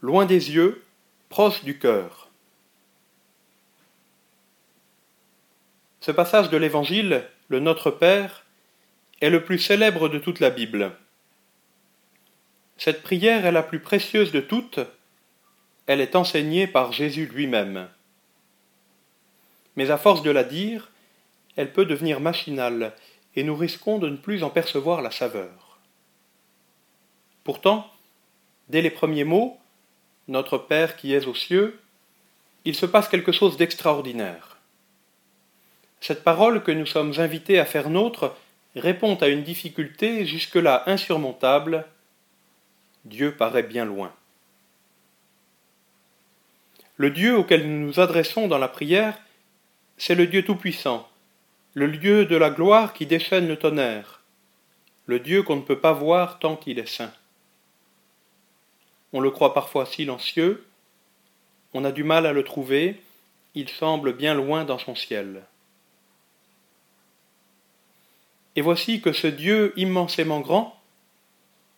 loin des yeux, proche du cœur. Ce passage de l'Évangile, le Notre Père, est le plus célèbre de toute la Bible. Cette prière est la plus précieuse de toutes, elle est enseignée par Jésus lui-même. Mais à force de la dire, elle peut devenir machinale, et nous risquons de ne plus en percevoir la saveur. Pourtant, dès les premiers mots, Notre Père qui es aux cieux, il se passe quelque chose d'extraordinaire. Cette parole que nous sommes invités à faire nôtre répond à une difficulté jusque-là insurmontable. Dieu paraît bien loin. Le Dieu auquel nous nous adressons dans la prière, c'est le Dieu Tout-Puissant, le Dieu de la gloire qui déchaîne le tonnerre, le Dieu qu'on ne peut pas voir tant qu'il est saint. On le croit parfois silencieux, on a du mal à le trouver, il semble bien loin dans son ciel. Et voici que ce Dieu immensément grand,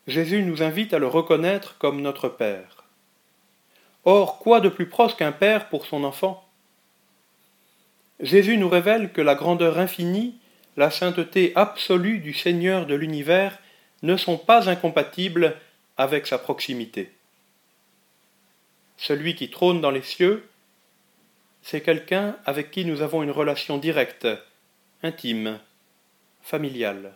Jésus nous invite à le reconnaître comme notre Père. Or, quoi de plus proche qu'un Père pour son enfant? Jésus nous révèle que la grandeur infinie, la sainteté absolue du Seigneur de l'univers ne sont pas incompatibles avec sa proximité. Celui qui trône dans les cieux, c'est quelqu'un avec qui nous avons une relation directe, intime, familiale.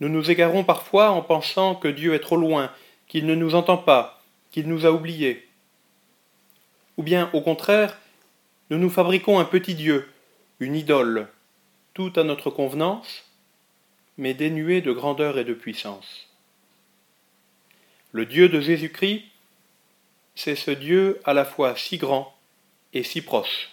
Nous nous égarons parfois en pensant que Dieu est trop loin, qu'il ne nous entend pas, qu'il nous a oubliés. Ou bien, au contraire, nous nous fabriquons un petit Dieu, une idole, tout à notre convenance, mais dénué de grandeur et de puissance. Le Dieu de Jésus-Christ, c'est ce Dieu à la fois si grand et si proche.